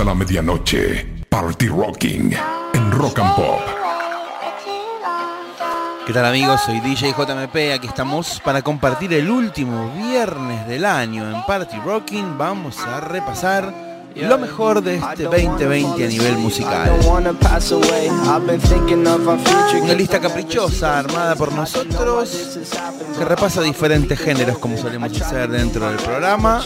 a la medianoche. Party Rocking en Rock and Pop. ¿Qué tal amigos? Soy DJ JMP, aquí estamos para compartir el último viernes del año en Party Rocking. Vamos a repasar lo mejor de este 2020 a nivel musical. Una lista caprichosa armada por nosotros que repasa diferentes géneros como solemos hacer dentro del programa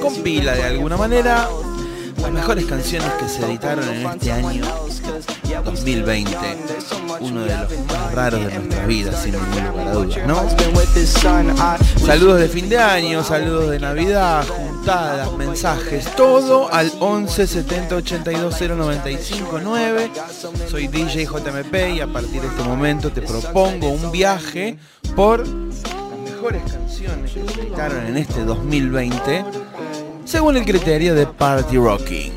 compila de alguna manera las mejores canciones que se editaron en este año 2020, uno de los más raros de nuestras vidas, sin lugar a dudas, ¿no? Saludos de fin de año, saludos de Navidad, juntadas, mensajes, todo al 11 70 82 095 9. Soy DJ JMP y a partir de este momento te propongo un viaje por mejores canciones que se editaron en este 2020 según el criterio de Party Rocking.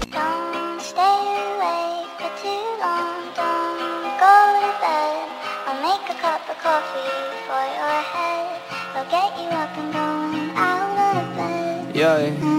Yeah,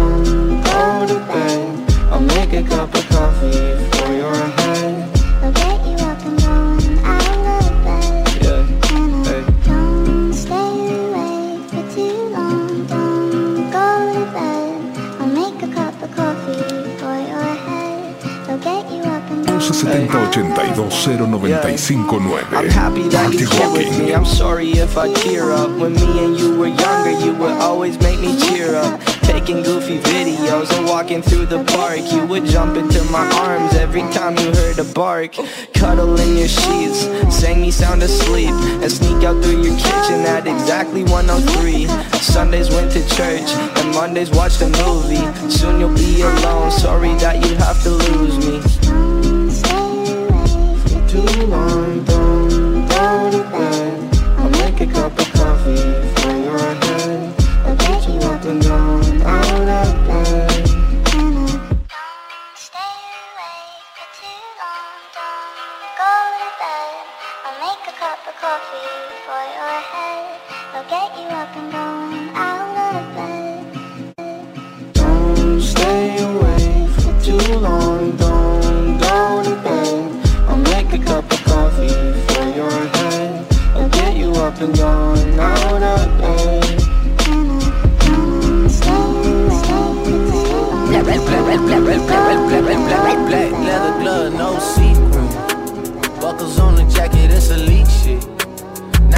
I'll make a cup of coffee for your head. I'll get you up and going out of bed. Yeah, hey. Don't stay awake for too long. Don't go to bed. I'll make a cup of coffee for your head. I'll get you up and 11 70 82 095 I'm happy that you're here with me. I'm sorry if I tear up. When me and you were younger, you would always make me cheer up. Taking goofy videos and walking through the park. You would jump into my arms every time you heard a bark. Cuddle in your sheets, sang me sound asleep, and sneak out through your kitchen at exactly 103. Sundays went to church, and Mondays watched a movie. Soon you'll be alone. Sorry that you have to lose me. Too long,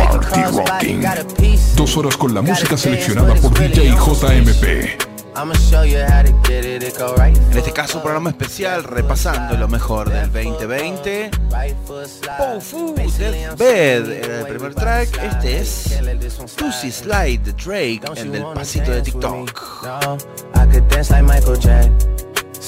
Party Rocking. Dos horas con la música seleccionada por DJ JMP. En este caso, programa especial repasando lo mejor del 2020. Right foot slide. Pofu, Deathbed saying era el primer track. Este es. Pussy Slide de Drake, el del pasito de? TikTok.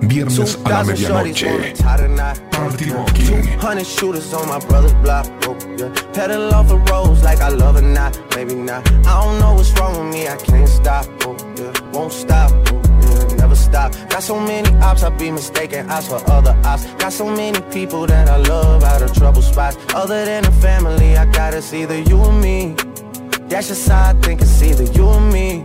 Viernes a la 2,000 shorties wanna medianoche. tie the knot. Party Rocking. 100 shooters on my brother's block. Oh, yeah. Pedal off the roads like I love or not. Maybe not. I don't know what's wrong with me. I can't stop. Oh, yeah. Won't stop. Oh, yeah. Never stop. Got so many ops, I be mistaken ops for other ops. Got so many people that I love out of trouble spots. Other than the family, I gotta see either you or me. That's just how I think it's either you or me.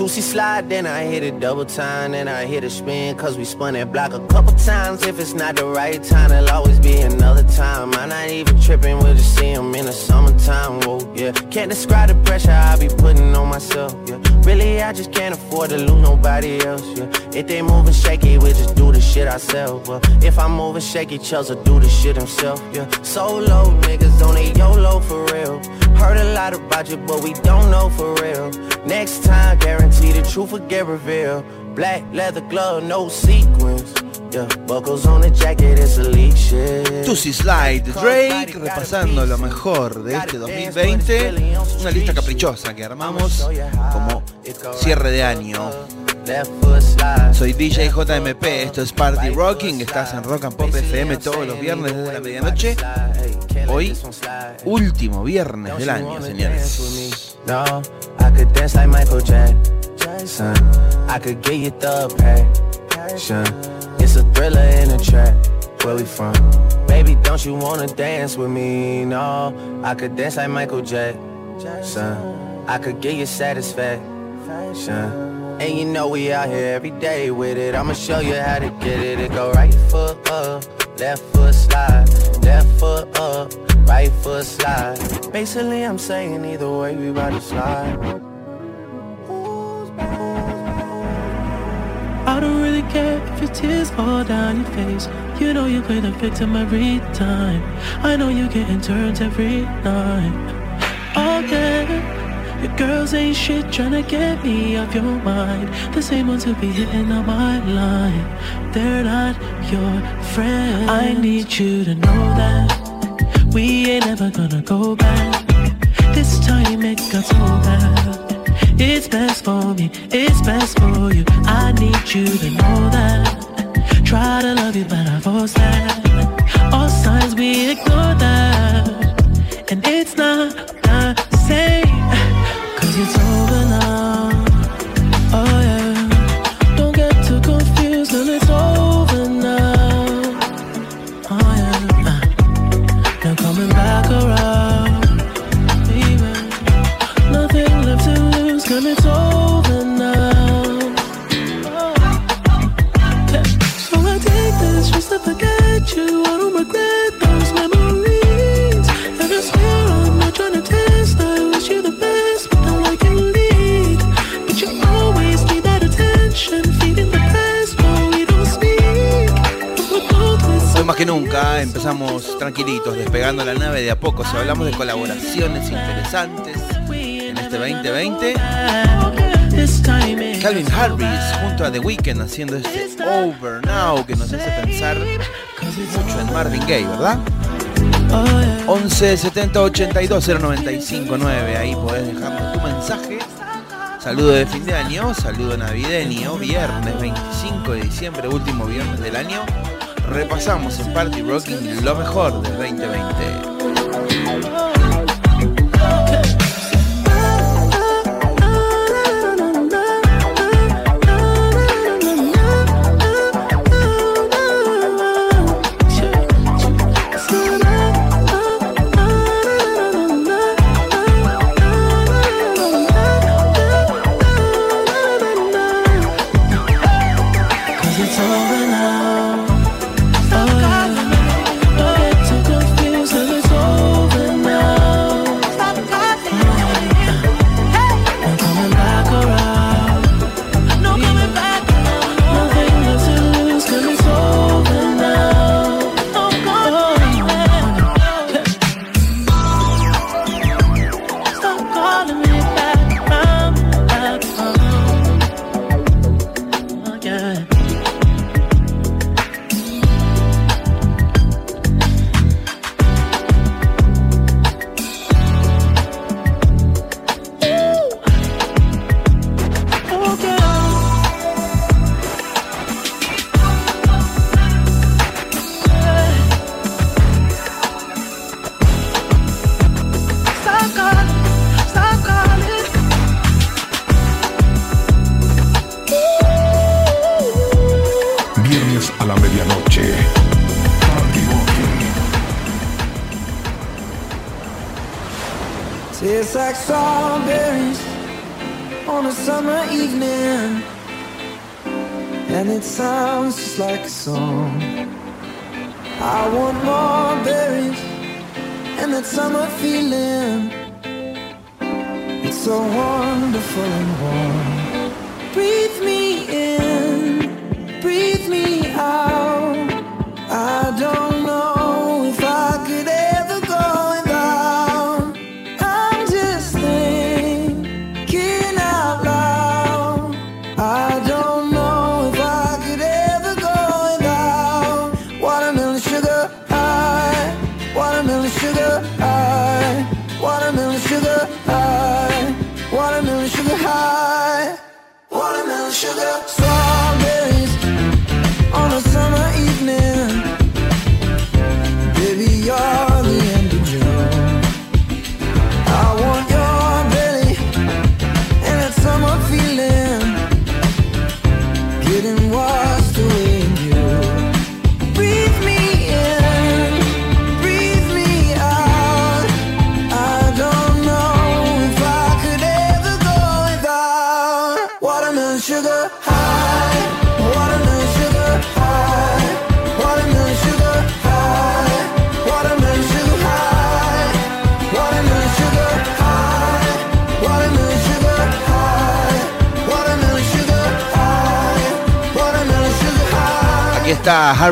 Two-C slide, then I hit it double time, then I hit a spin, cause we spun that block a couple times. If it's not the right time, it'll always be another time. I'm not even tripping, we'll just see in the summertime, whoa, yeah. Can't describe the pressure I be putting on myself, yeah. Really, I just can't afford to lose nobody else, yeah. If they moving shaky, we just do the shit ourselves, well. If I'm moving shaky, Chelsea do the shit himself, yeah. Solo niggas on a YOLO for real. Heard a lot about you, but we don't know for real. Next time, guarantee the truth will get revealed. Black leather glove, no sequins. Yeah, buckles on the jacket, it's elite shit. Tusi Slide, Drake, repasando lo mejor de este 2020. Una lista caprichosa que armamos como cierre de año. Soy DJ JMP, esto es Party Rocking, estás en Rock and Pop FM todos los viernes desde la medianoche. Hoy, último viernes del año, señores. It's a thriller in a track. Where we from? Baby, don't you wanna dance with me? No, I could dance like Michael Jackson. I could get you satisfaction. And you know we out here every day with it. I'ma show you how to get it. It go right foot up, left foot slide, left foot up, right foot slide. Basically, I'm saying either way we bout to slide. I don't really care if your tears fall down your face. You know you play the victim every time. I know you're getting turns every night. Yeah. Your girls ain't shit tryna get me off your mind. The same ones who be hitting on my line. They're not your friend. I need you to know that we ain't ever gonna go back. This time it got so bad. It's best for me, it's best for you. I need you to know that. Try to love you, but I force that. All signs we ignore that. And it's not. Cause it's más que nunca empezamos tranquilitos, despegando la nave de a poco. Si hablamos de colaboraciones interesantes en este 2020, This time it Calvin Harris junto a The Weeknd haciendo este Over Now que nos hace pensar mucho en Marvin Gaye, ¿verdad? Oh, yeah. 11 70 82 095 9. Ahí podés dejarnos tu mensaje. Saludo de fin de año, saludo navideño, viernes 25 de diciembre, último viernes del año. Repasamos en Party Rocking lo mejor del 2020.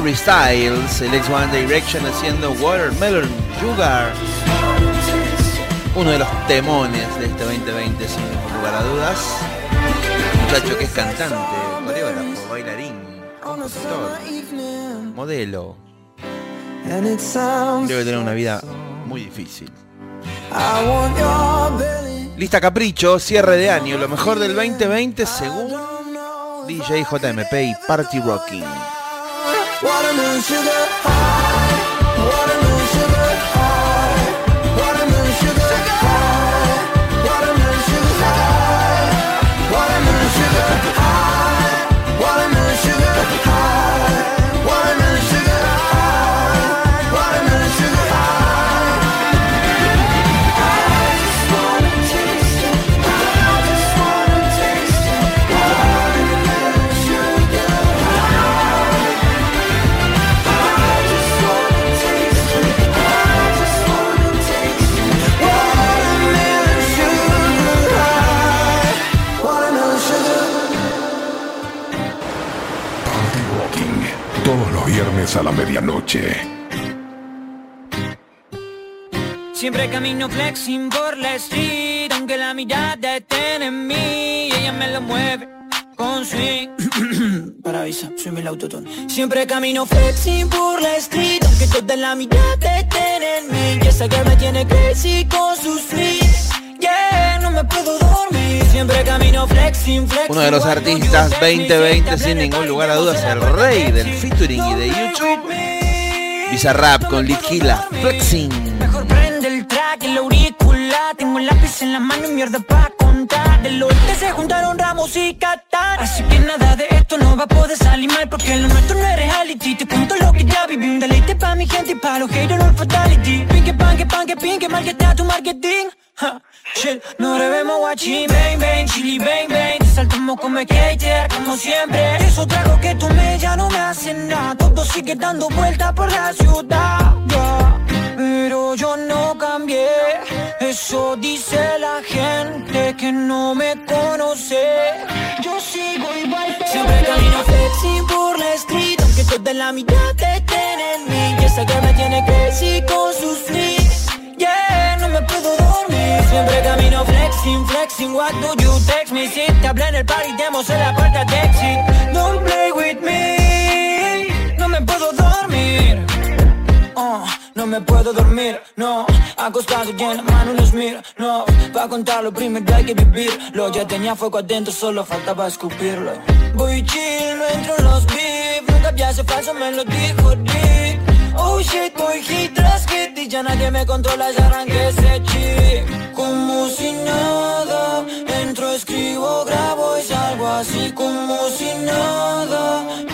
Harry Styles, el ex One Direction haciendo Watermelon Sugar. Uno de los temones de este 2020 sin lugar a dudas. Muchacho que es cantante, coreógrafo, bailarín, compositor, modelo. Debe tener una vida muy difícil. Lista Capricho, cierre de año, lo mejor del 2020 según DJ JMP y Party Rocking. Watermelon sugar high, a la medianoche. Siempre camino flexing por la street Aunque la mirada esté en mí Ella me lo mueve con swing. Para avisa, soy el autotune Siempre camino flexing por la street Aunque toda la mirada estén en mí. Y esa que me tiene crazy con sus swings Yeah, no me puedo dormir Siempre camino flexing, flexing Uno de los artistas text me? 2020 Siempre sin ningún lugar a dudas, el rey del featuring y de YouTube. Bizarrap con Litquila, Flexing. Mejor prende el track, el auricular Tengo lápiz en la mano y mierda pa' Del oeste se juntaron Ramos y Qatar. Así que nada de esto no va a poder salir mal Porque lo nuestro no es reality. Te cuento lo que ya viví Un deleite pa' mi gente y pa' los haters no fatality. Pinque, panque, panque, pinque Mal que está tu marketing. Ja, Shit, no debemos guachín. Bang, bang, chili, bang, bang. Te saltamos como skater, como siempre. Eso trago que tomé ya no me hace nada. Todo sigue dando vueltas por la ciudad. Pero yo no cambié. Eso dice la gente que no me conoce. Yo sigo igual pero Siempre camino flexing por la street Aunque toda la mitad estén en mí. Y esa que me tiene crazy con sus flicks Yeah, no me puedo dormir. Siempre camino flexing, flexing What do you text me? Si te hablé en el party Demos en la puerta de exit Don't play with me Oh, no me puedo dormir, no. Acostado y en la mano los miro, no. Pa' contarlo primero hay que vivirlo. Ya tenía fuego adentro, solo faltaba escupirlo. Voy chill, no entro en los beef. Nunca hace falso, me lo dijo Dick. Oh shit, voy hit tras hit Y ya nadie me controla, ya arranqué ese chip. Como si nada Entro, escribo, grabo y salgo así como si nada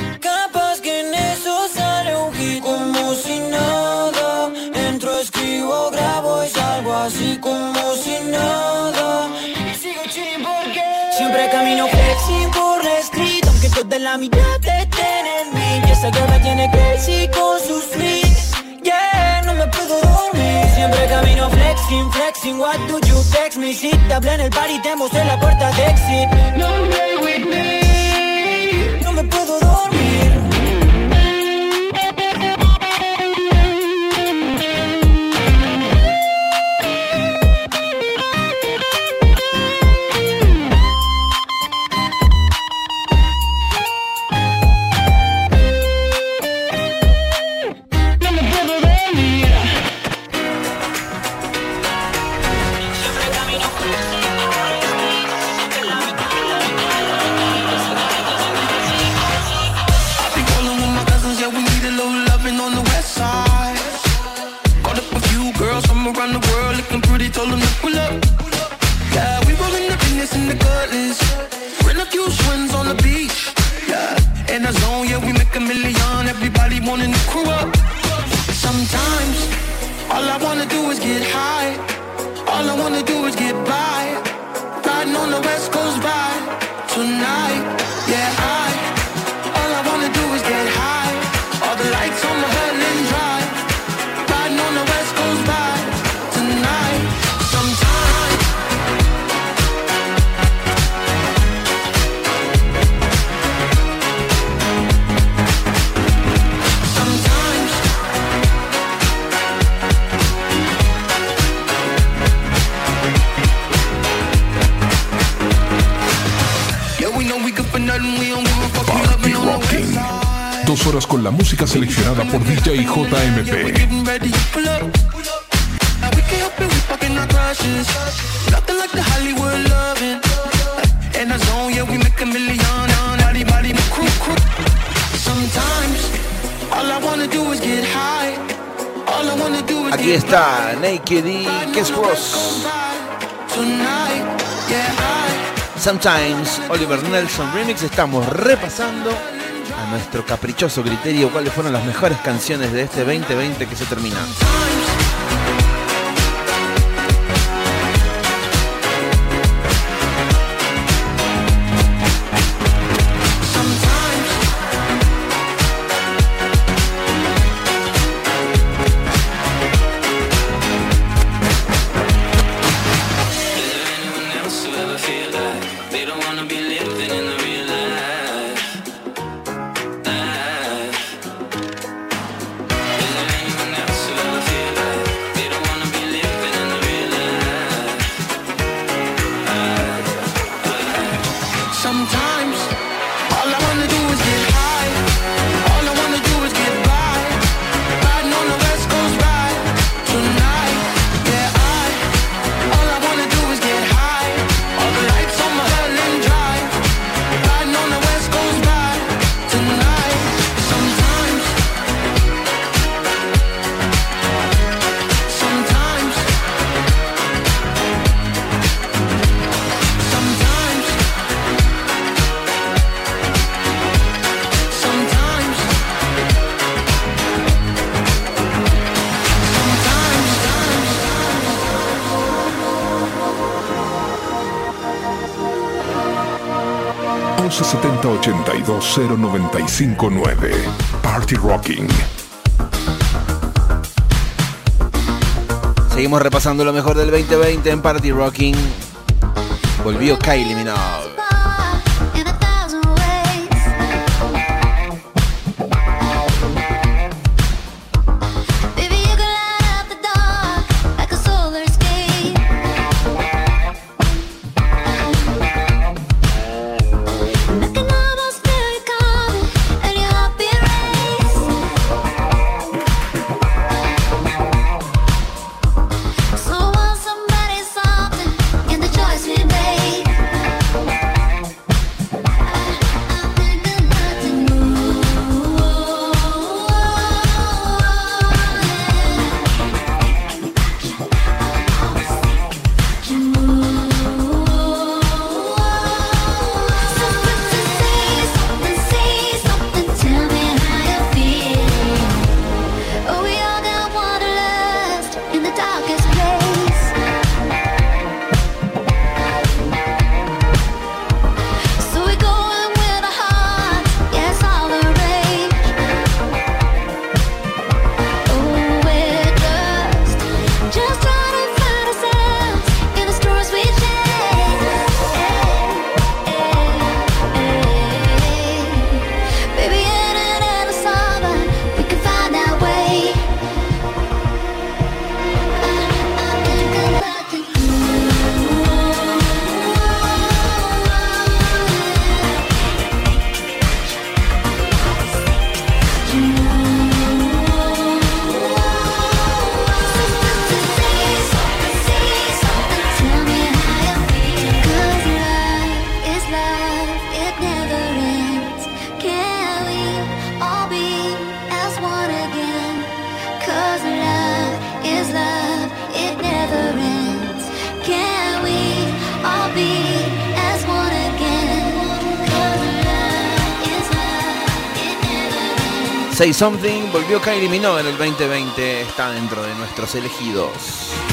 mitad de tenerme Y esa girl me tiene crazy con sus tricks Yeah, no me puedo dormir. Siempre camino flexing, flexing. What do you text me? Si te hablé en el party, te mostré la puerta de exit. No way we Oliver Nelson Remix, estamos repasando a nuestro caprichoso criterio cuáles fueron las mejores canciones de este 2020 que se termina. 1170-820-959. Party Rocking. Seguimos repasando lo mejor del 2020 en Party Rocking. Volvió Kylie Minogue. Say Something, volvió Kylie Minogue en el 2020, está dentro de nuestros elegidos.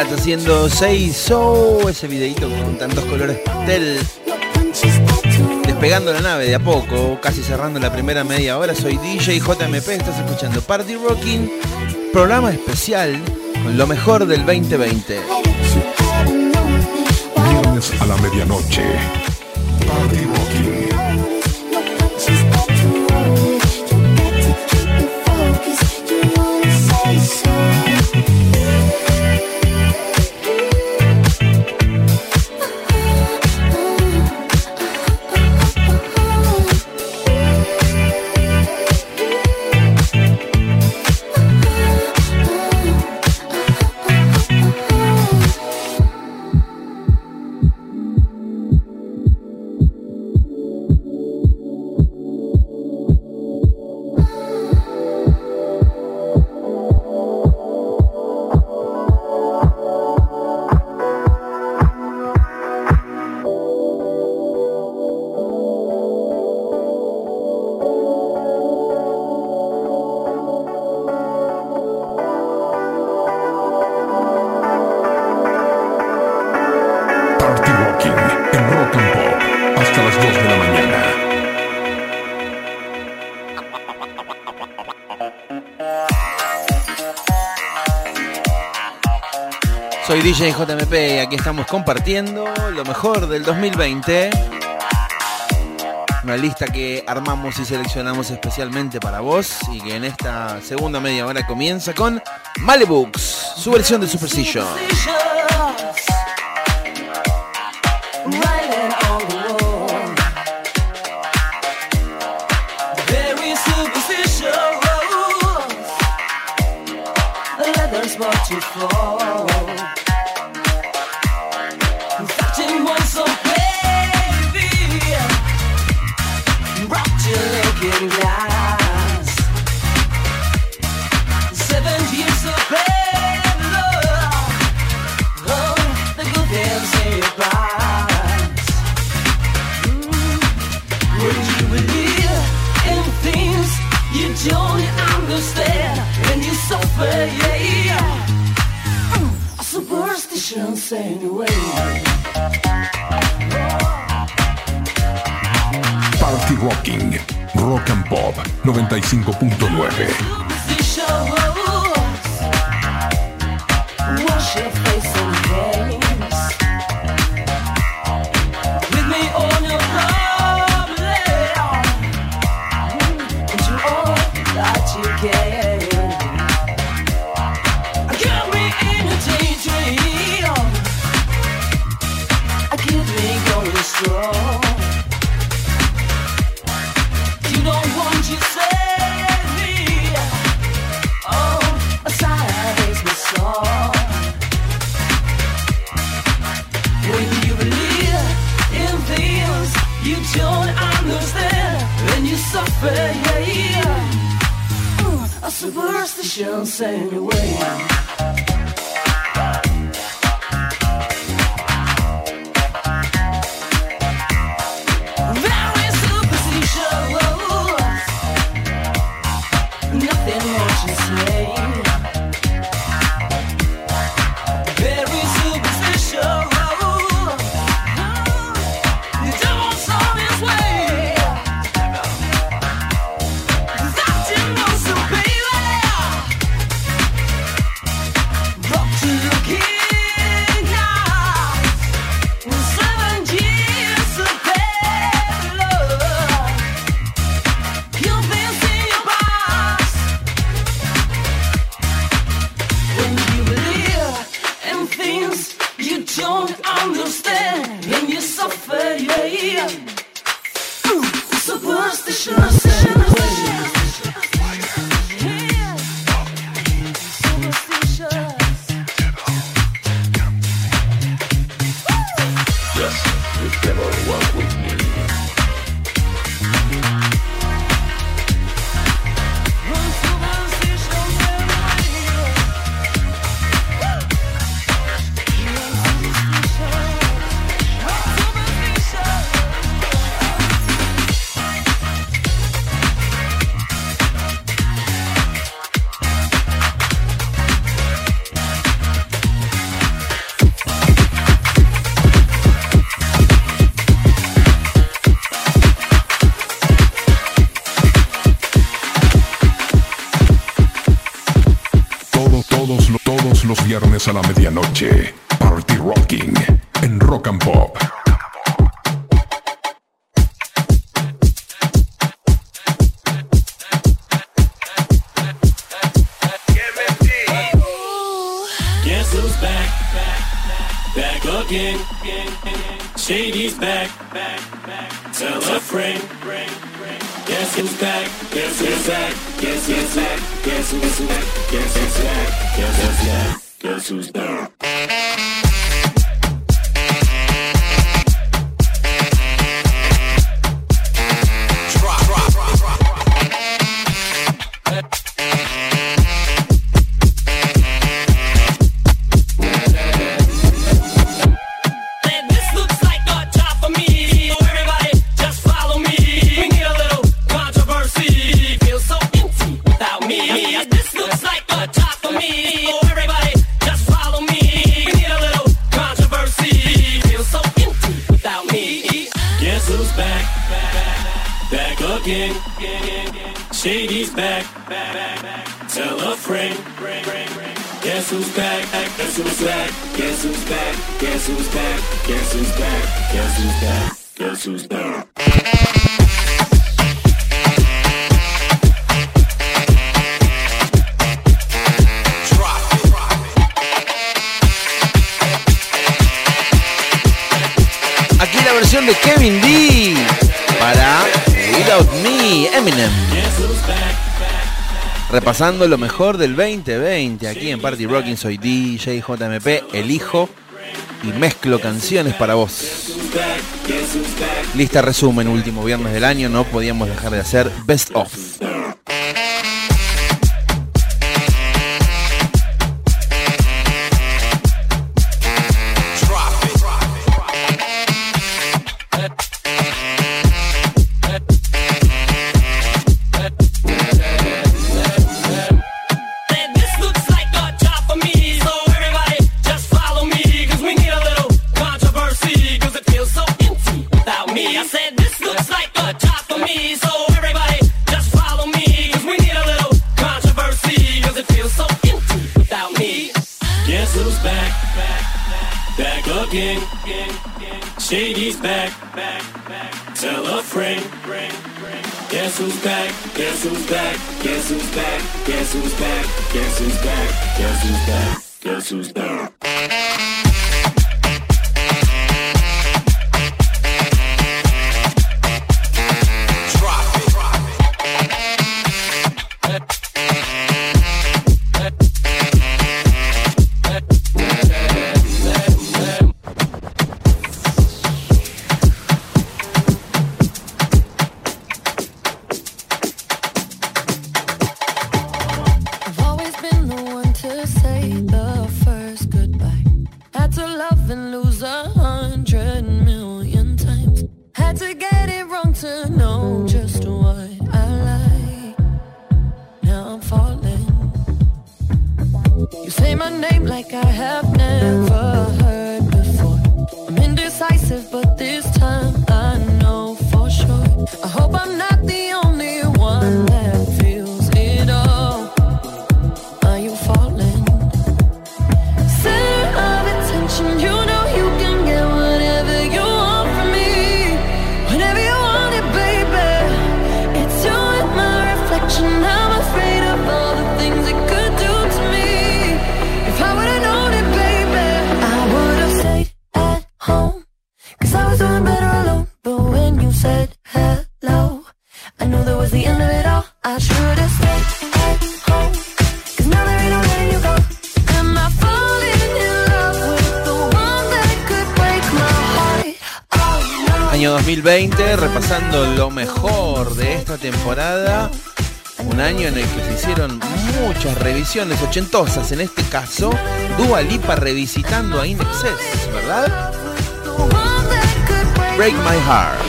Cat haciendo Say So, ese videito con tantos colores pastel. Despegando la nave de a poco, casi cerrando la primera media hora, soy DJ JMP, estás escuchando Party Rocking, programa especial con lo mejor del 2020. Viernes a la medianoche, DJ Aquí estamos compartiendo lo mejor del 2020. Una lista que armamos y seleccionamos especialmente para vos y que en esta segunda media hora comienza con Malebooks, su versión de Superstition. energy. lo mejor del 2020 aquí en Party Rocking. Soy DJ JMP, elijo y mezclo canciones para vos. Lista resumen, último viernes del año, no podíamos dejar de hacer Best Of. back, back, back. Tell a friend. Guess who's back? Guess who's back? Guess who's back? Guess who's back? Guess who's back? Guess who's back? Guess who's back? Guess who's back? ochentosas, en este caso, Dua Lipa revisitando a In Excess, ¿verdad? Break My Heart.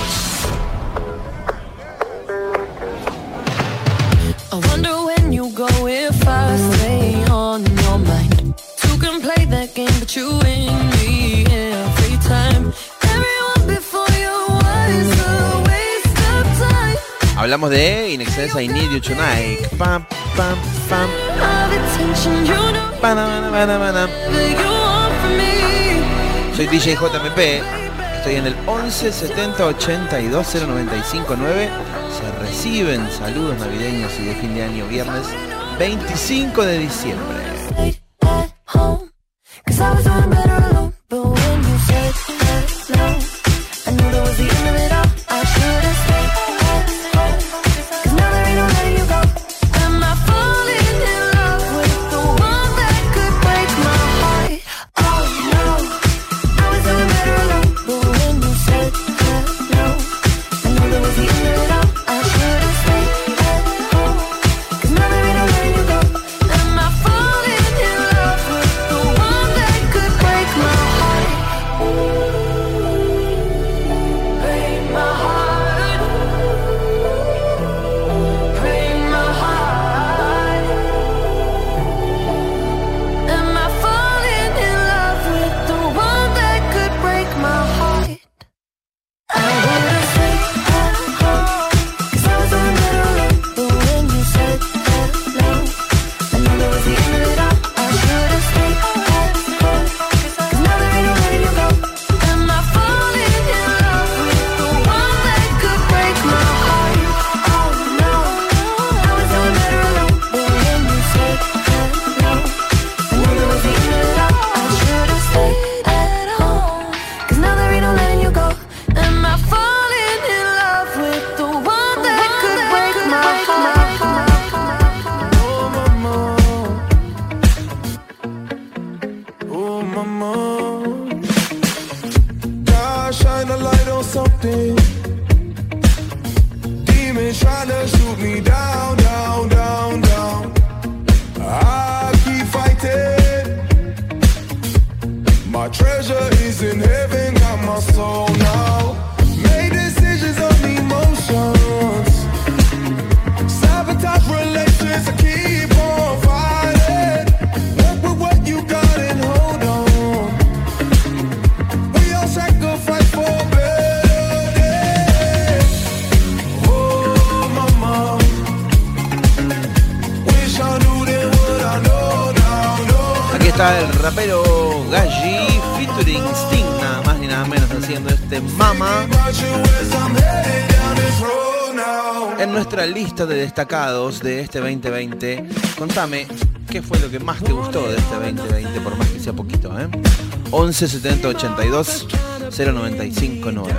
Hablamos de In Excess, I Need You Tonight. Pam, pam, pam. Soy DJ JMP. Estoy en el 11 70 82 095 9. Se reciben saludos navideños y de fin de año viernes 25 de diciembre. destacados de este 2020. Contame, ¿qué fue lo que más te gustó de este 2020? Por más que sea poquito, ¿eh? 11 70 82 095 9.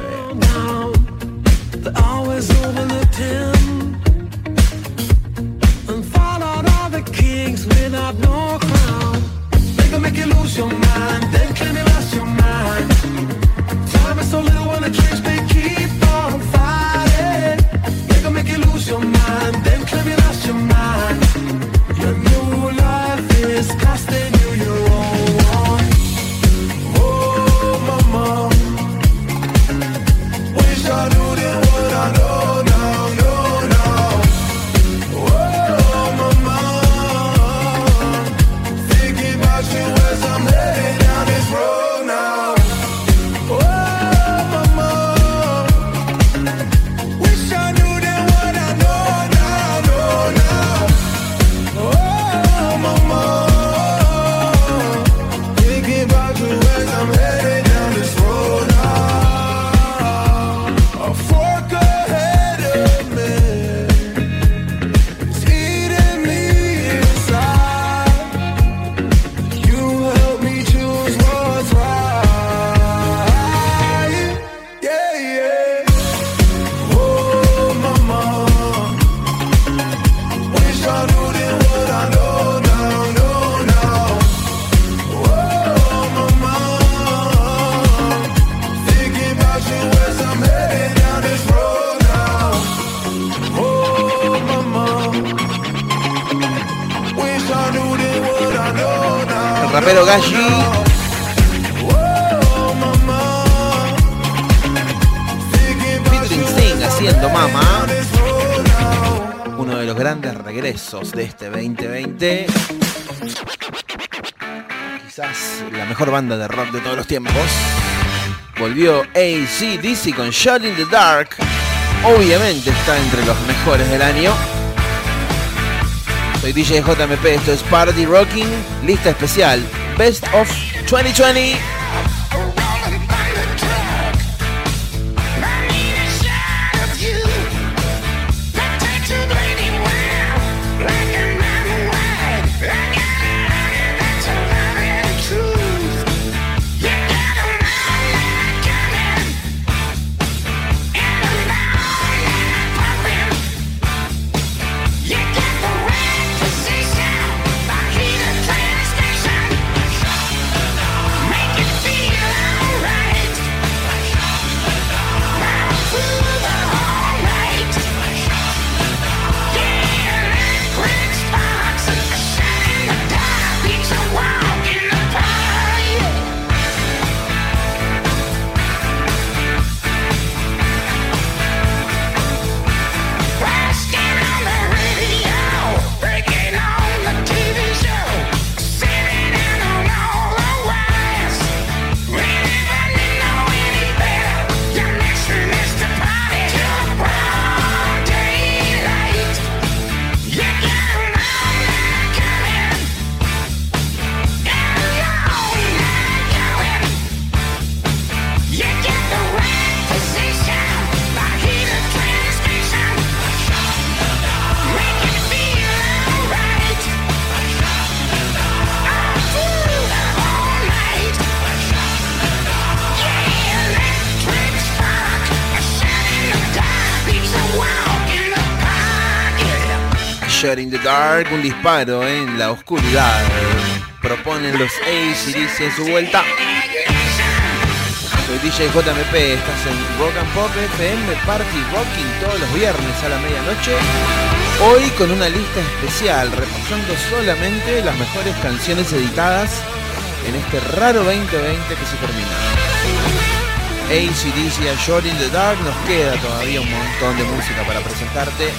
mejor banda de rock de todos los tiempos. Volvió ACDC con Shot in the Dark. Obviamente está entre los mejores del año. Soy DJ JMP, esto es Party Rocking, lista especial, Best of 2020. Park un disparo en la oscuridad. Proponen los Ace y dice en su vuelta. Soy DJ JMP, estás en Rock and Pop FM Party Rocking todos los viernes a la medianoche. Hoy con una lista especial, repasando solamente las mejores canciones editadas en este raro 2020 que se termina. ACDC a Short in the Dark, nos queda todavía un montón de música para presentarte.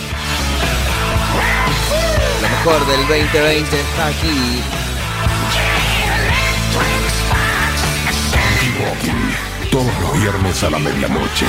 Lo mejor del 2020 está aquí. Todos los viernes a la medianoche.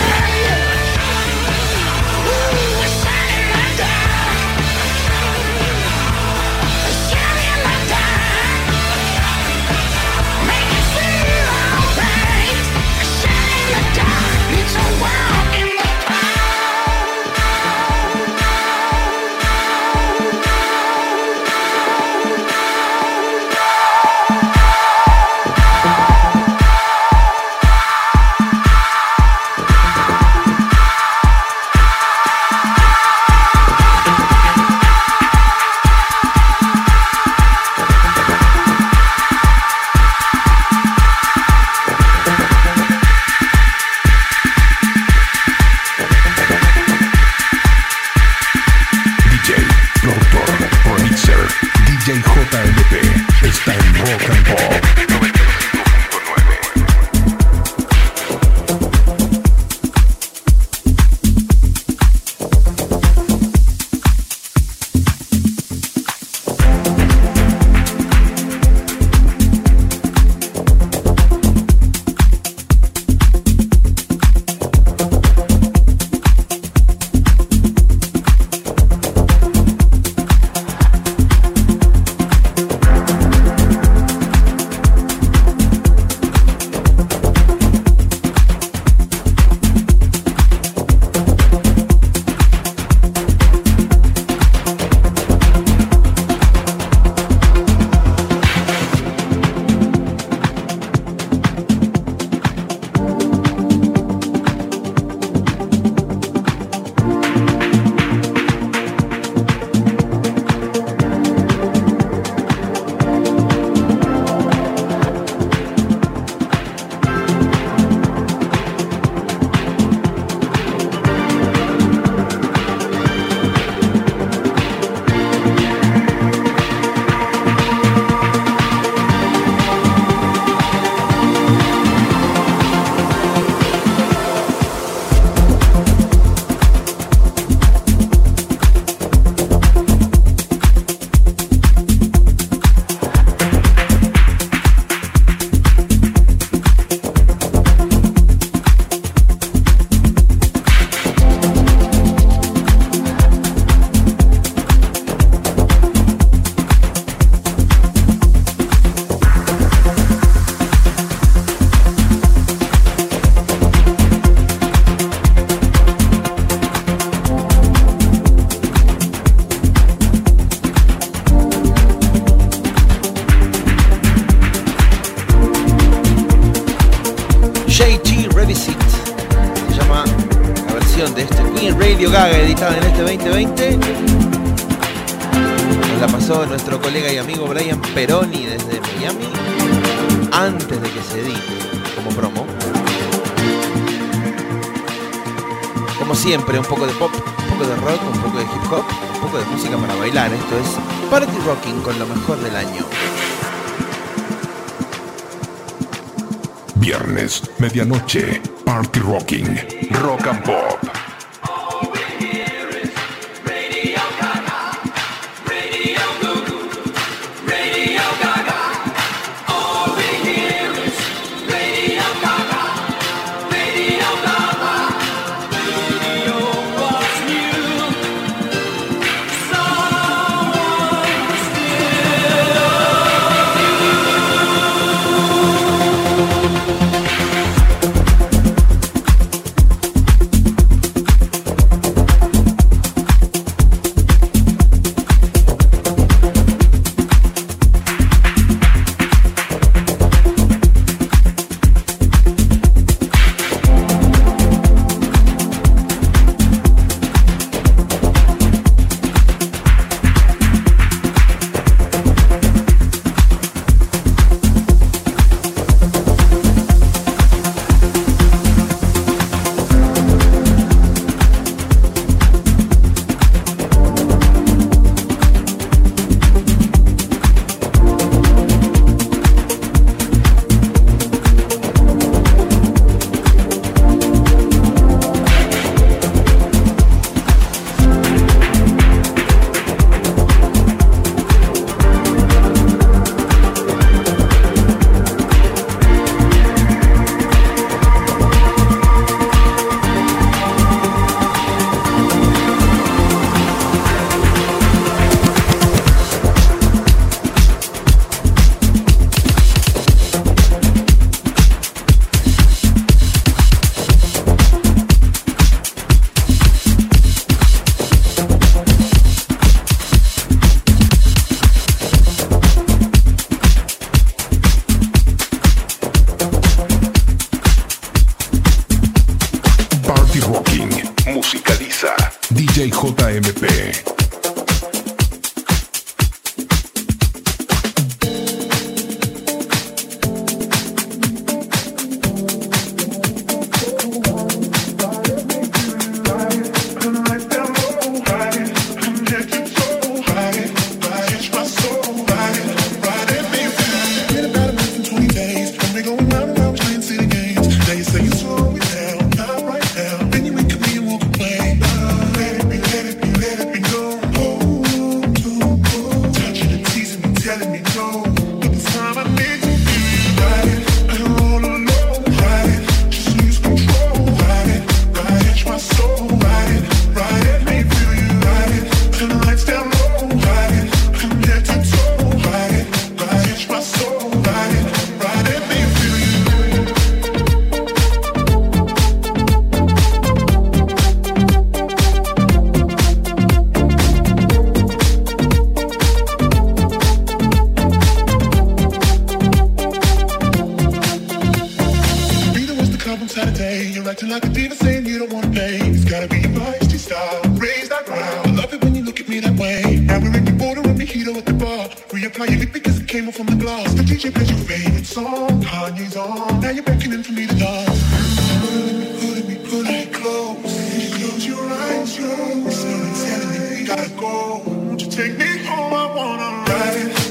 Un poco de pop, un poco de rock, un poco de hip hop, un poco de música para bailar. Esto es Party Rocking con lo mejor del año. Viernes, medianoche, Party Rocking, Rock and Pop. Acting like a diva saying you don't wanna pay. It's gotta be your feisty style. Raise that ground. I love it when you look at me that way. Now we're in the border and mojito at the bar. Reapply your lip because it came off from the glass. The DJ plays your favorite song. Kanye's on. Now you're beckoning for me to dance. Pulling me, pulling me close. Close your eyes, yo. Someone telling me gotta go. Won't you take me home? I wanna ride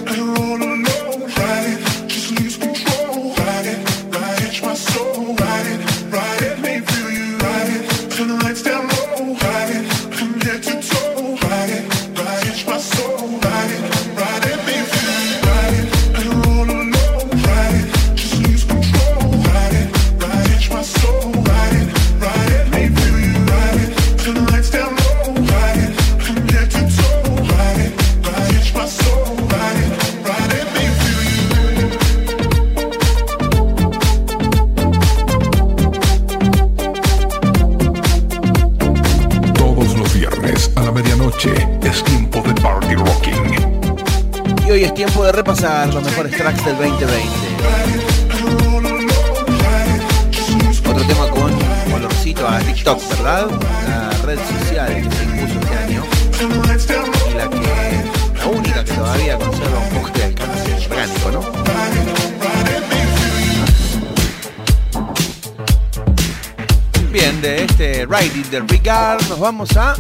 Regard nos vamos a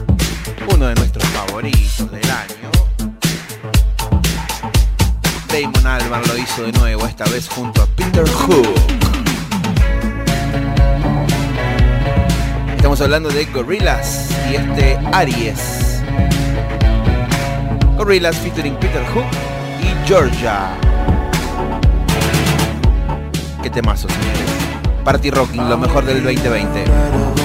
uno de nuestros favoritos del año. Damon Albarn lo hizo de nuevo, esta vez junto a Peter Hook. Estamos hablando de Gorillaz y este Aries. Gorillaz featuring Peter Hook y Georgia. Qué temazo, señores. Party Rocking, lo mejor del 2020.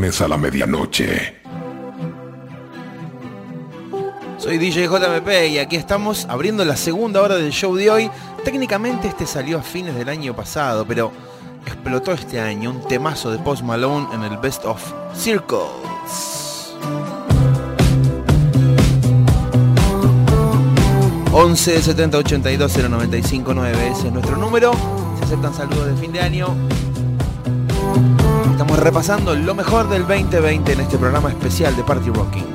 a la medianoche. Soy DJ JMP y aquí estamos abriendo la segunda hora del show de hoy. Técnicamente este salió a fines del año pasado, pero explotó este año un temazo de Post Malone en el Best of Circles. 11 70 82 095 9 ese es nuestro número. Se aceptan saludos de fin de año. Estamos repasando lo mejor del 2020 en este programa especial de Party Rocking.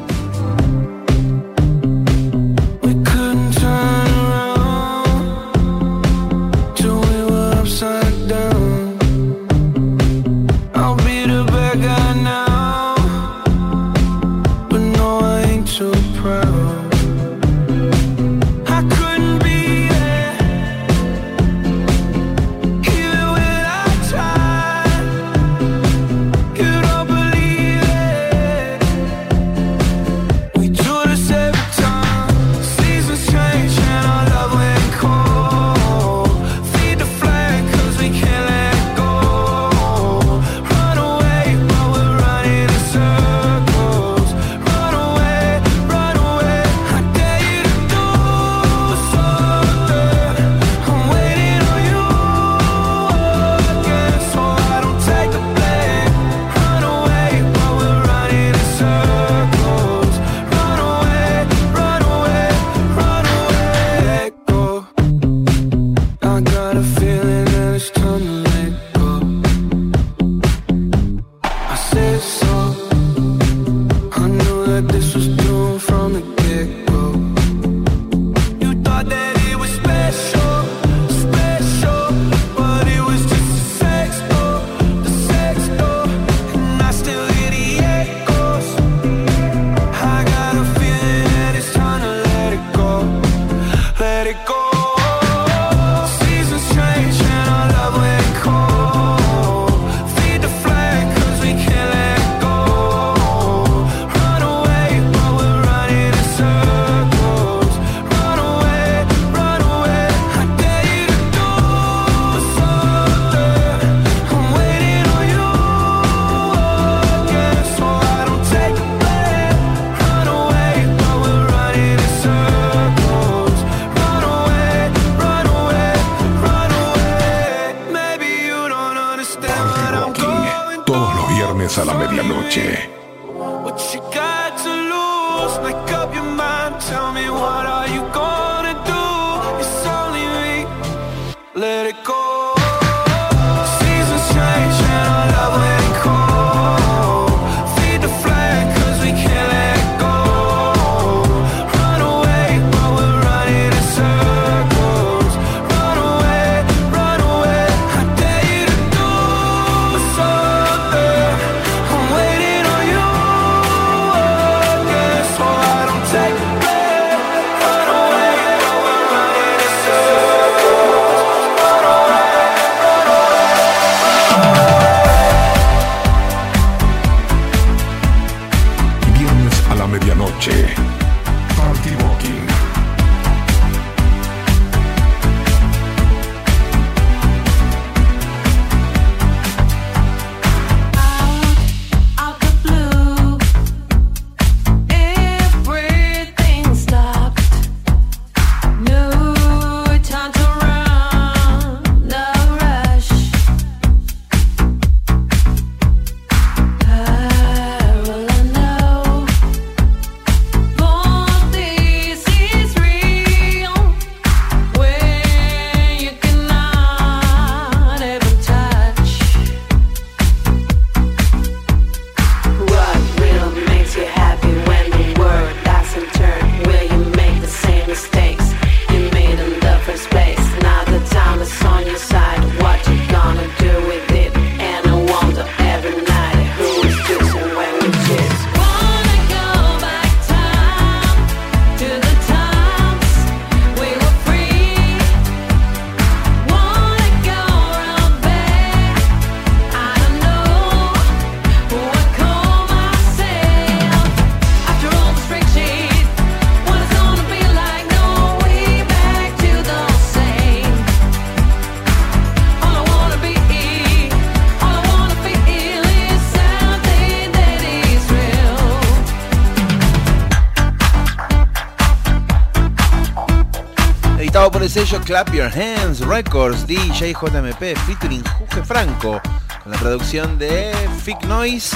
Clap Your Hands Records, DJ JMP, featuring Juge Franco, con la producción de Fig Noise,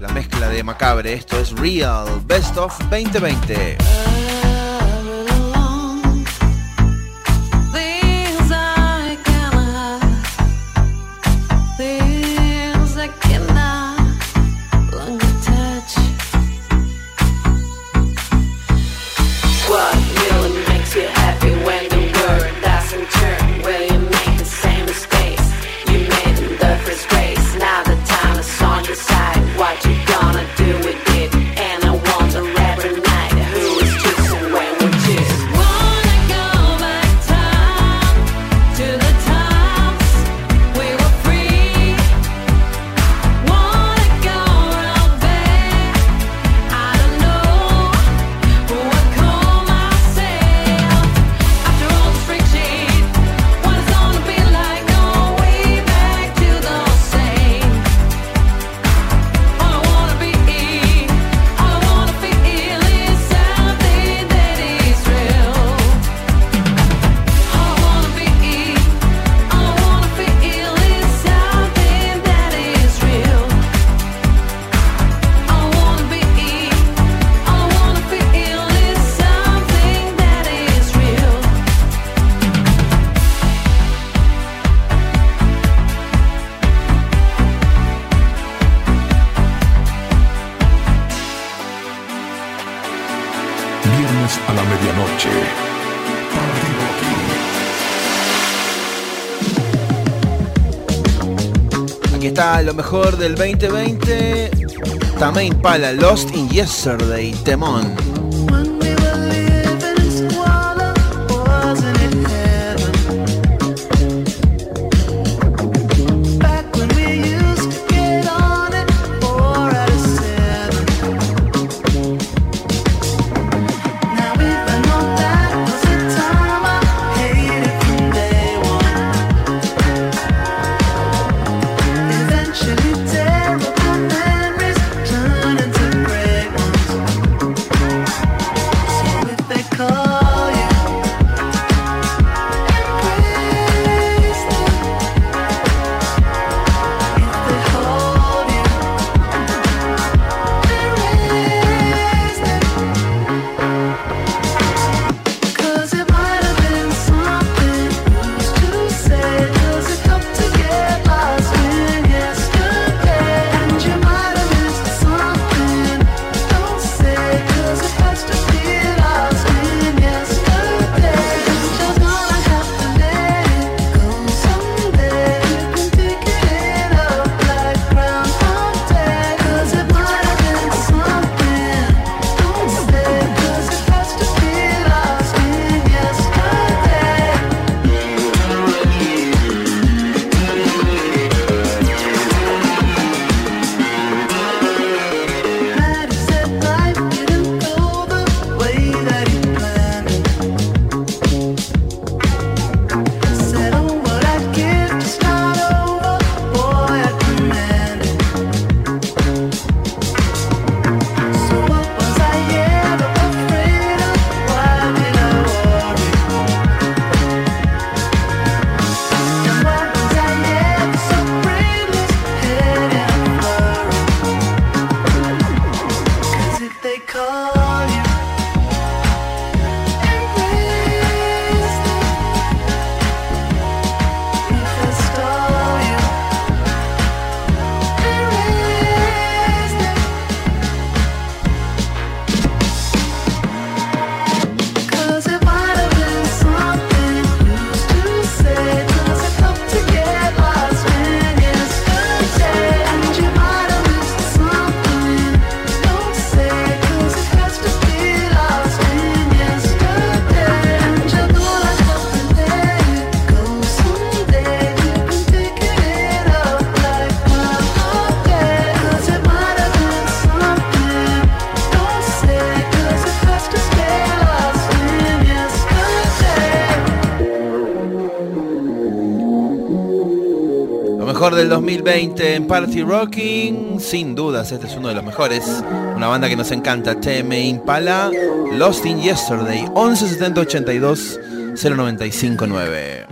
la mezcla de Macabre. Esto es Real Best of 2020. del 2020, también Pala Lost in Yesterday, Temón. 2020 en Party Rocking. Sin dudas, este es uno de los mejores. Una banda que nos encanta, TM Impala, Lost in Yesterday, 117082 0959.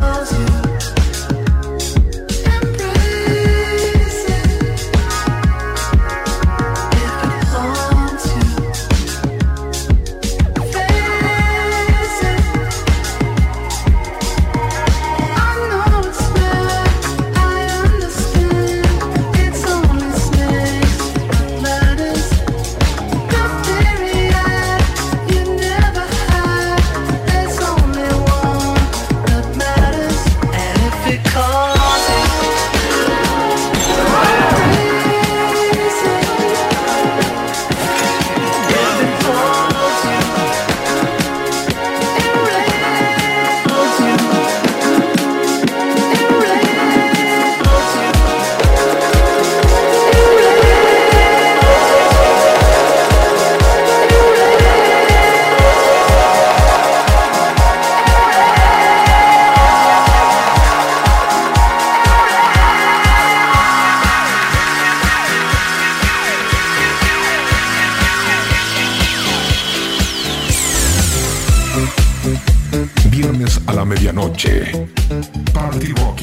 Medianoche. Party Rocking.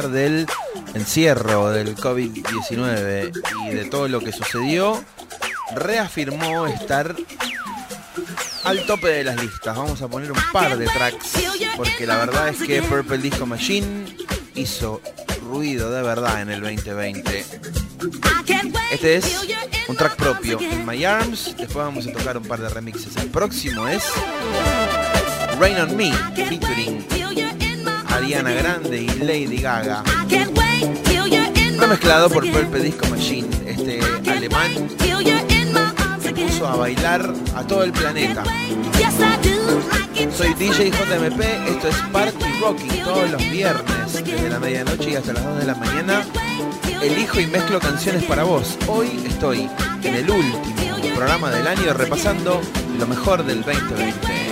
Del encierro del COVID-19 y de todo lo que sucedió, reafirmó estar al tope de las listas. Vamos a poner un par de tracks, porque la verdad es que Purple Disco Machine hizo ruido de verdad en el 2020. Este es un track propio, In My Arms. Después vamos a tocar un par de remixes. El próximo es Rain on Me, featuring Ariana Grande y Lady Gaga. Remezclado por Purple Disco Machine, este alemán. que puso a bailar a todo el planeta. Soy DJ JMP, esto es Party Rocking todos los viernes, desde la medianoche y hasta las 2 de la mañana. Elijo y mezclo canciones para vos. Hoy estoy en el último programa del año repasando lo mejor del 2020.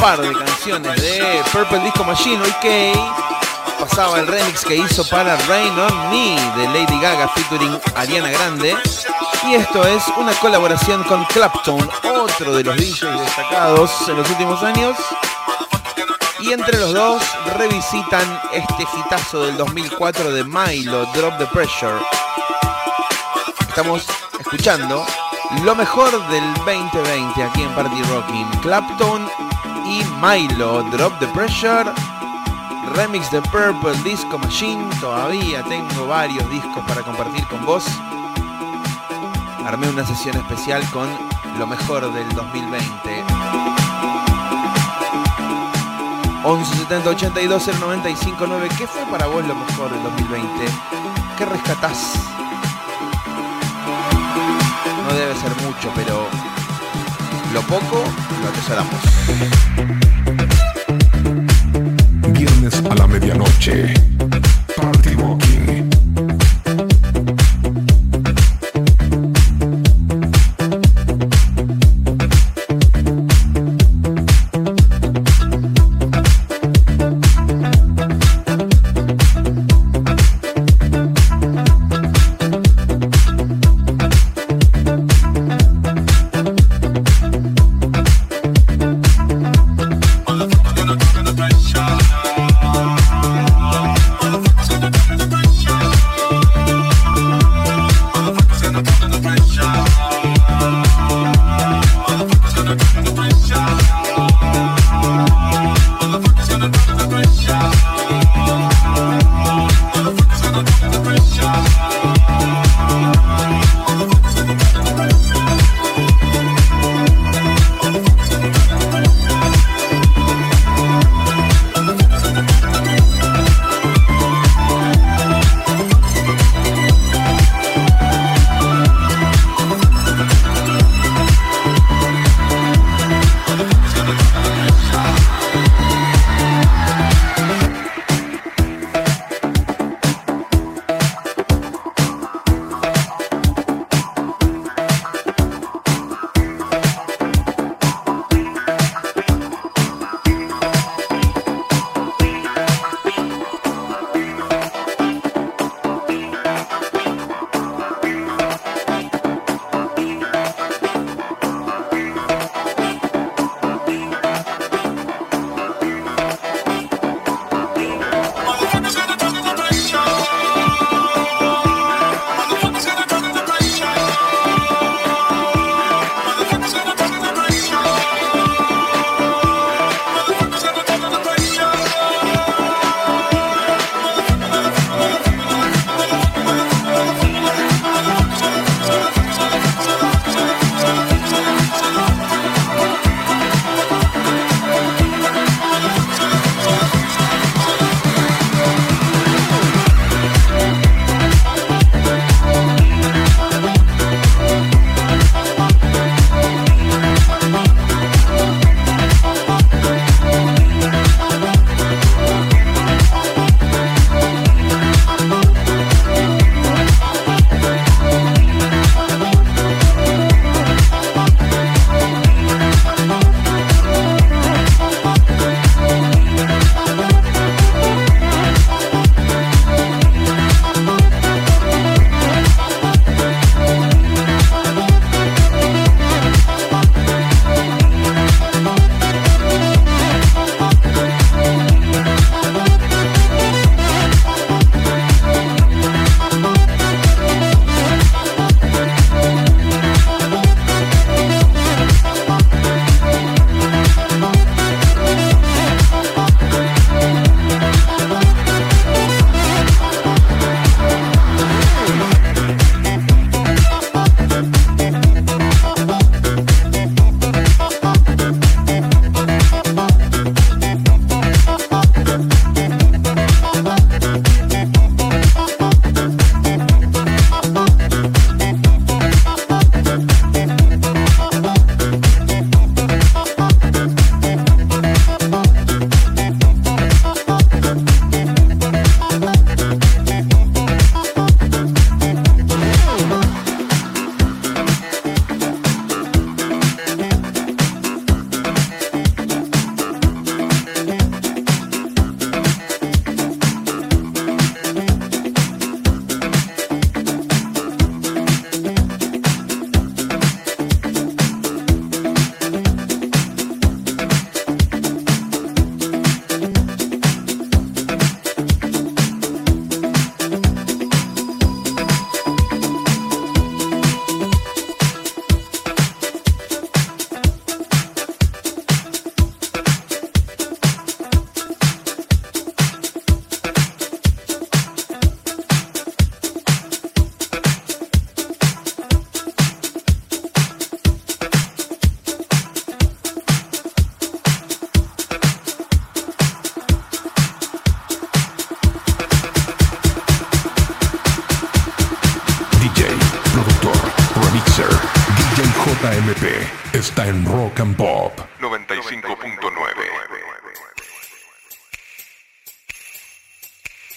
Par de canciones de Purple Disco Machine. Que pasaba el remix que hizo para Rain on Me de Lady Gaga featuring Ariana Grande. Y esto es una colaboración con Clapton, otro de los DJs destacados en los últimos años. Y entre los dos revisitan este hitazo del 2004 de Milo, Drop the Pressure. Estamos escuchando lo mejor del 2020 aquí en Party Rocking. Clapton y Milo, Drop the Pressure. Remix de Purple Disco Machine. Todavía tengo varios discos para compartir con vos. Armé una sesión especial con lo mejor del 2020. 11 70 82 095 9. ¿Qué fue para vos lo mejor del 2020? ¿Qué rescatás? No debe ser mucho, pero lo poco lo atesoramos. Viernes a la medianoche.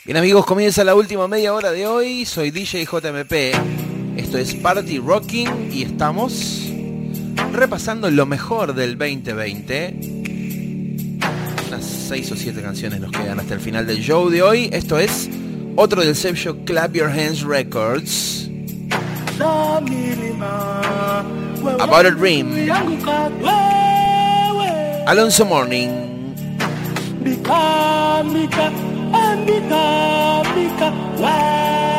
Bien amigos, comienza la última media hora de hoy. Soy DJ JMP. Esto es Party Rocking y estamos repasando lo mejor del 2020. Unas 6 o 7 canciones nos quedan hasta el final del show de hoy. Esto es otro del sello Clap Your Hands Records. About a Dream. Alonso Morning. Pika, pika, wow.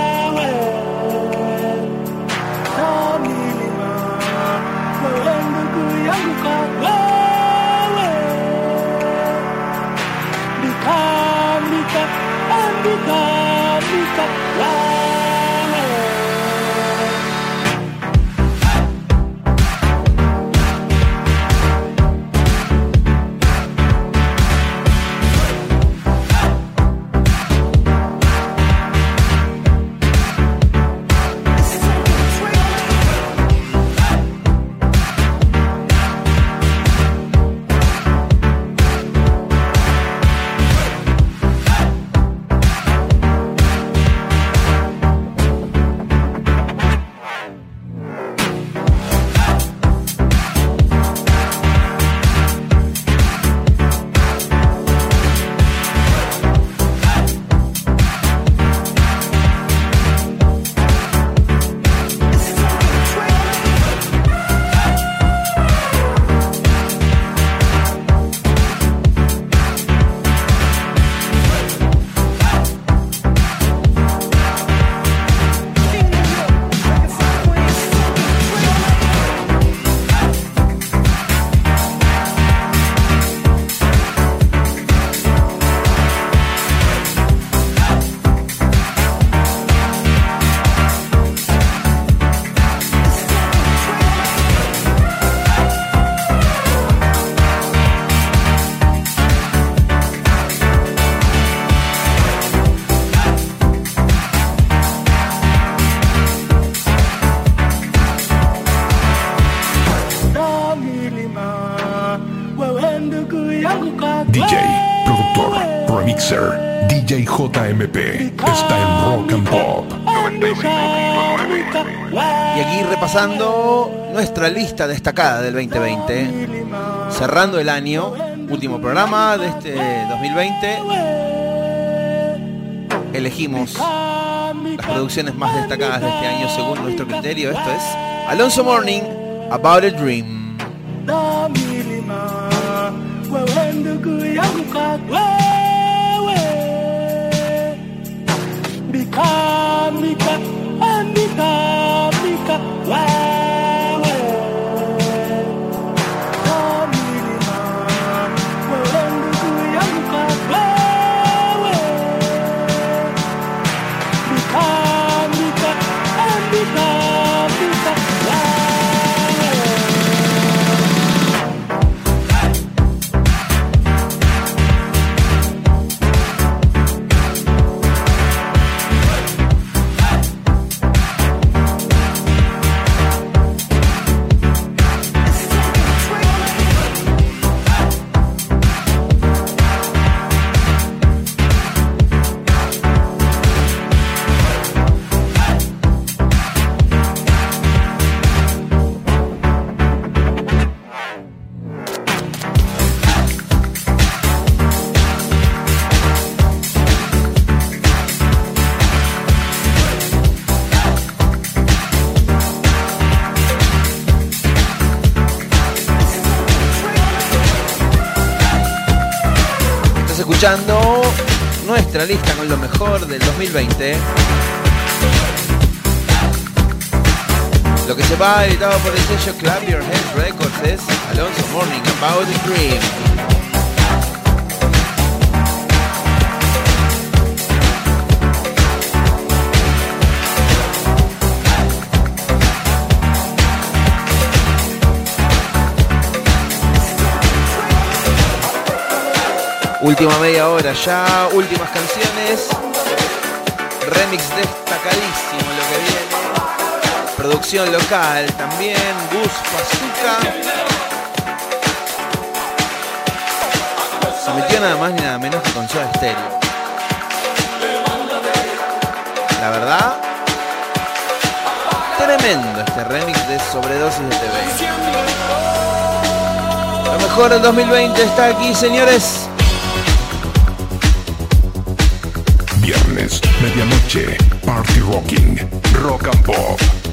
Nuestra lista destacada del 2020. Cerrando el año, último programa de este 2020. Elegimos las producciones más destacadas de este año según nuestro criterio. Esto es Alonso Morning, About a Dream. Pika, pika, wow. Clap Your Hands Records es Alonso Morning About a Dream. Última media hora ya, últimas canciones. Remix viene. Producción local también, Gus Pazuca. Se metió nada más ni nada menos que con Soda Stereo. La verdad, tremendo este remix de Sobredosis de TV. Lo mejor del 2020 está aquí, señores. Viernes, medianoche, Party Rocking, Rock and Pop.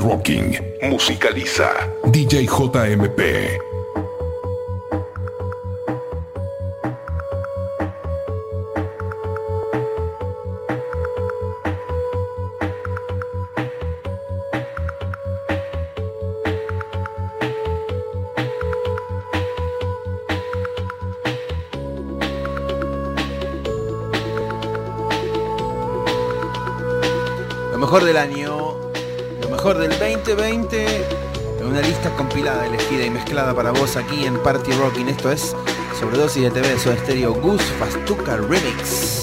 Rocking. Musicaliza. DJ JMP. Mezclada para vos aquí en Party Rocking. Esto es Sobredosis de TV Soda Stereo Gus Fastuca Remix.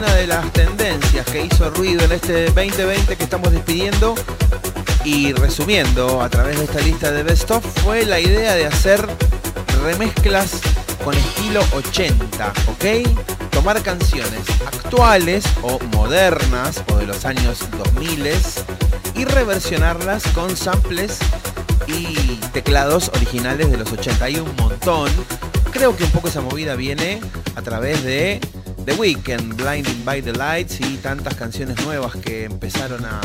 Una de las tendencias que hizo ruido en este 2020 que estamos despidiendo y resumiendo a través de esta lista de best of fue la idea de hacer remezclas con estilo 80, ¿ok? Tomar canciones actuales o modernas o de los años 2000 y reversionarlas con samples y teclados originales de los 80. Hay un montón. Creo que un poco esa movida viene a través de The Weeknd, Blinding by the Lights y tantas canciones nuevas que empezaron a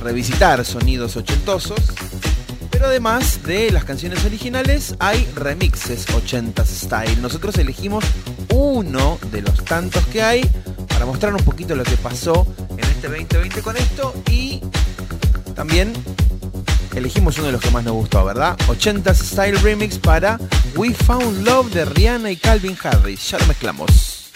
revisitar sonidos ochentosos. Pero además de las canciones originales, hay remixes 80s style. Nosotros elegimos uno de los tantos que hay para mostrar un poquito lo que pasó en este 2020 con esto y también elegimos uno de los que más nos gustó, ¿verdad? 80s Style Remix para We Found Love de Rihanna y Calvin Harris. Ya lo mezclamos.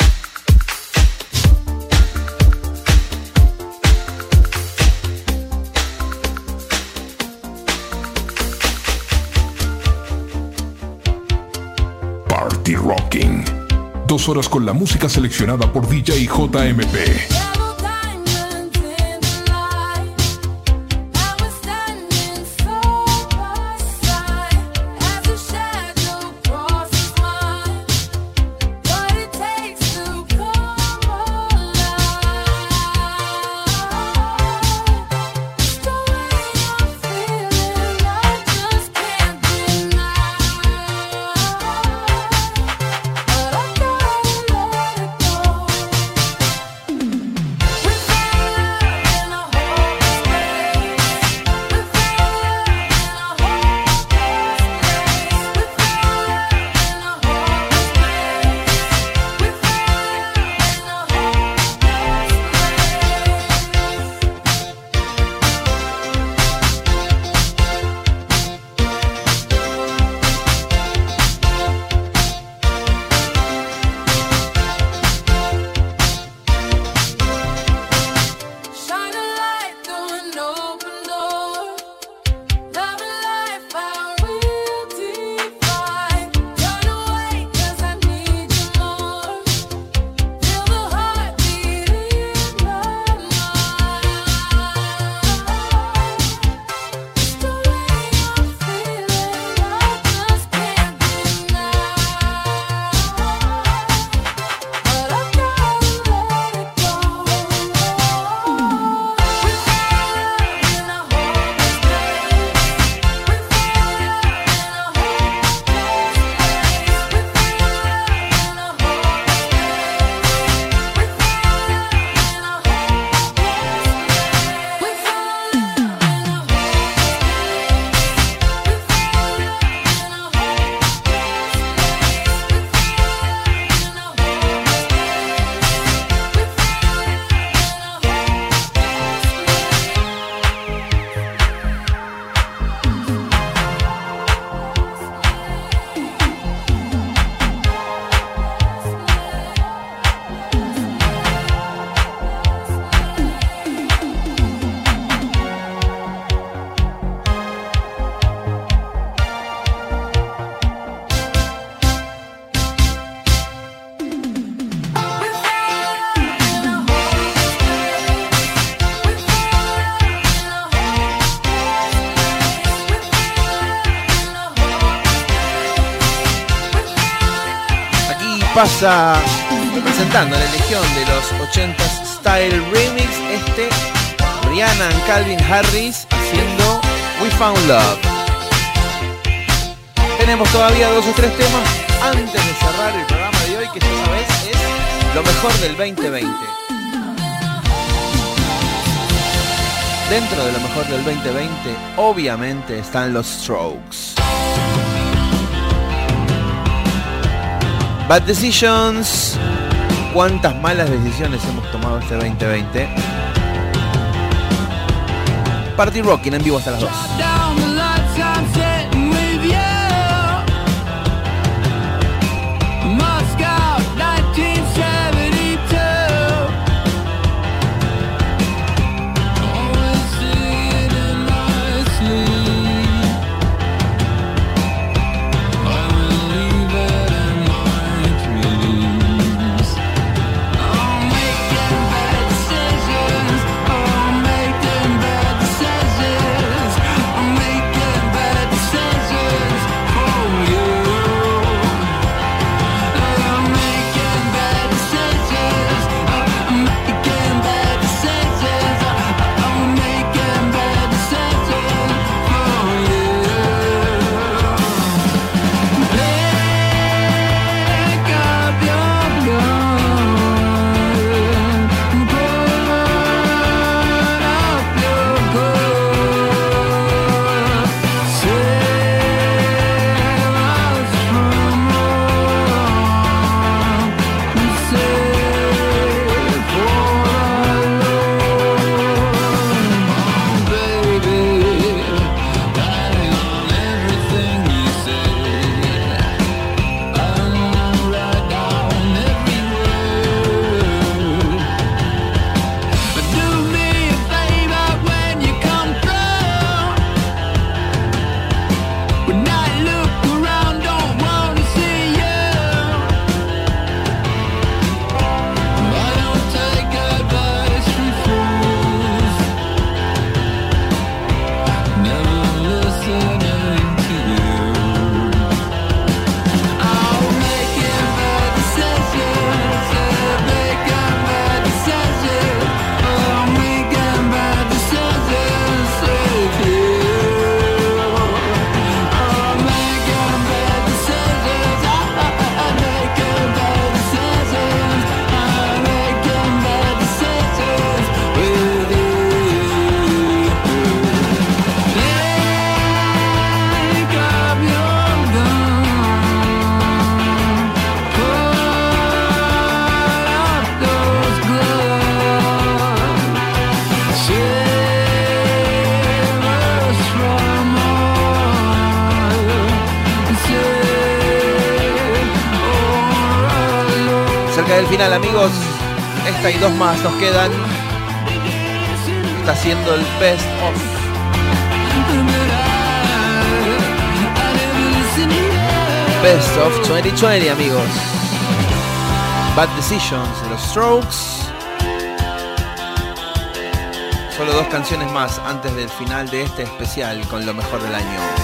Party Rocking. Dos horas con la música seleccionada por DJ JMP. Representando la legión de los 80s Style Remix este Rihanna and Calvin Harris haciendo We Found Love. Tenemos todavía dos o tres temas antes de cerrar el programa de hoy que esta vez es lo mejor del 2020. Dentro de lo mejor del 2020 obviamente están los Strokes. Bad Decisions. ¿Cuántas malas decisiones hemos tomado este 2020? Party Rocking en vivo hasta las 2. final, amigos. Esta y dos más nos quedan. Está haciendo el best of. Best of 2020, amigos. Bad Decisions de los Strokes. Solo dos canciones más antes del final de este especial con lo mejor del año.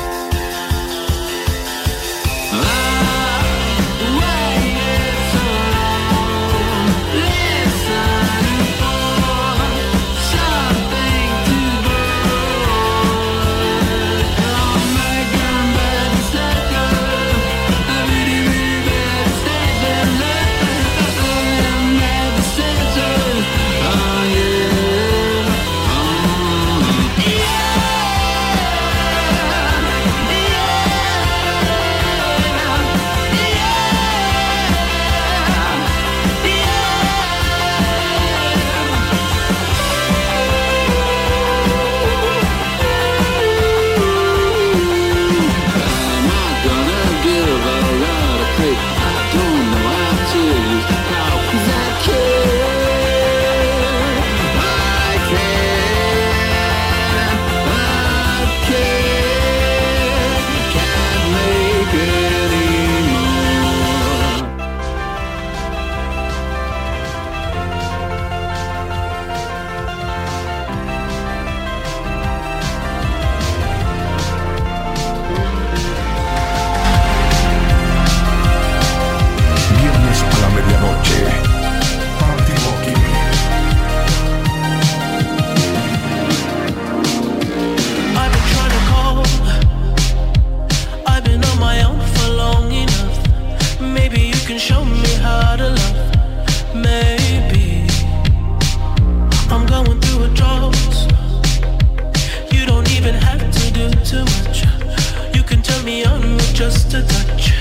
just a touch.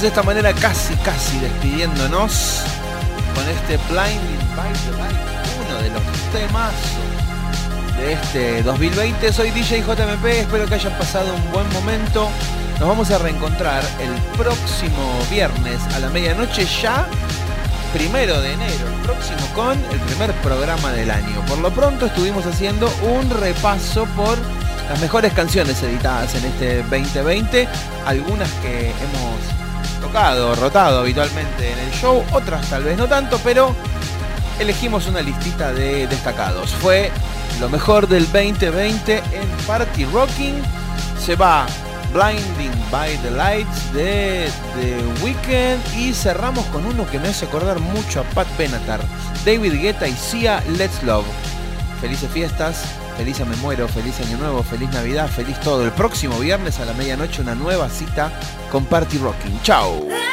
de esta manera casi, casi despidiéndonos con este Blinding by the Light, uno de los temas de este 2020. Soy DJ JMP, espero que hayan pasado un buen momento. Nos vamos a reencontrar el próximo viernes a la medianoche ya, primero de enero, el próximo con el primer programa del año. Por lo pronto estuvimos haciendo un repaso por las mejores canciones editadas en este 2020, algunas que hemos tocado, rotado habitualmente en el show, otras tal vez no tanto, pero elegimos una listita de destacados. Fue lo mejor del 2020 en Party Rocking. Se va Blinding by the Lights de The Weeknd y cerramos con uno que me hace acordar mucho a Pat Benatar, David Guetta y Sia Let's Love. Felices fiestas, feliz a me muero, feliz año nuevo, feliz Navidad, feliz todo. El próximo viernes a la medianoche una nueva cita con Party Rocking. Chao.